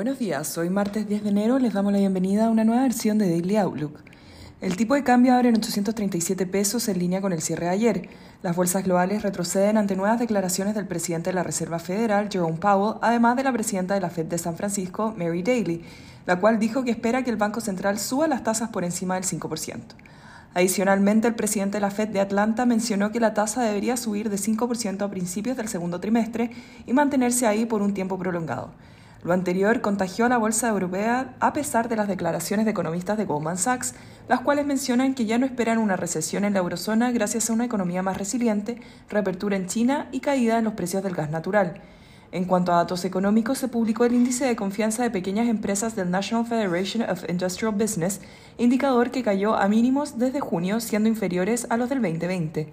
Buenos días, hoy martes 10 de enero les damos la bienvenida a una nueva versión de Daily Outlook. El tipo de cambio abre en 837 pesos en línea con el cierre de ayer. Las bolsas globales retroceden ante nuevas declaraciones del presidente de la Reserva Federal, Jerome Powell, además de la presidenta de la Fed de San Francisco, Mary Daly, la cual dijo que espera que el Banco Central suba las tasas por encima del 5%. Adicionalmente, el presidente de la Fed de Atlanta mencionó que la tasa debería subir de 5% a principios del segundo trimestre y mantenerse ahí por un tiempo prolongado. Lo anterior contagió a la bolsa europea a pesar de las declaraciones de economistas de Goldman Sachs, las cuales mencionan que ya no esperan una recesión en la eurozona gracias a una economía más resiliente, reapertura en China y caída en los precios del gas natural. En cuanto a datos económicos, se publicó el índice de confianza de pequeñas empresas del National Federation of Industrial Business, indicador que cayó a mínimos desde junio, siendo inferiores a los del 2020.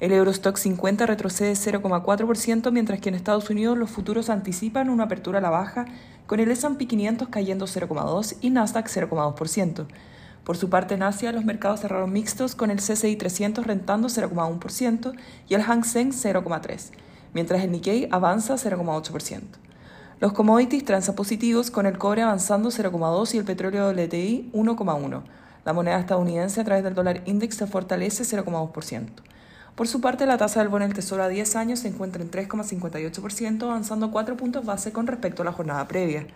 El Eurostock 50 retrocede 0,4%, mientras que en Estados Unidos los futuros anticipan una apertura a la baja, con el S&P 500 cayendo 0,2 y Nasdaq 0,2%. Por su parte, en Asia, los mercados cerraron mixtos, con el CCI 300 rentando 0,1% y el Hang Seng 0,3%, mientras el Nikkei avanza 0,8%. Los commodities transan positivos, con el cobre avanzando 0,2 y el petróleo WTI 1,1. La moneda estadounidense a través del dólar index se fortalece 0,2%. Por su parte, la tasa del bono del Tesoro a 10 años se encuentra en 3,58%, avanzando 4 puntos base con respecto a la jornada previa.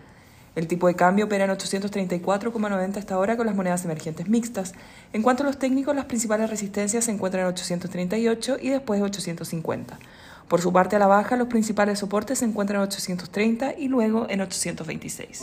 El tipo de cambio opera en 834,90 hasta ahora con las monedas emergentes mixtas. En cuanto a los técnicos, las principales resistencias se encuentran en 838 y después 850. Por su parte, a la baja, los principales soportes se encuentran en 830 y luego en 826.